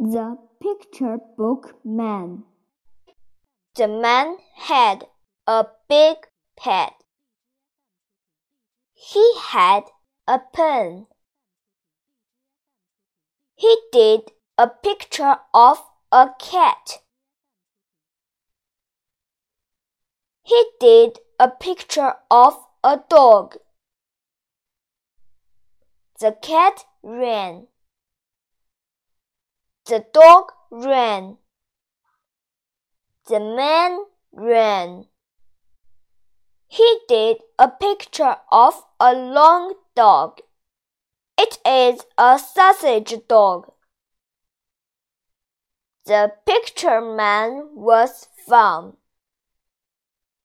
The Picture Book Man The man had a big pet. He had a pen. He did a picture of a cat. He did a picture of a dog. The cat ran. The dog ran. The man ran. He did a picture of a long dog. It is a sausage dog. The picture man was found.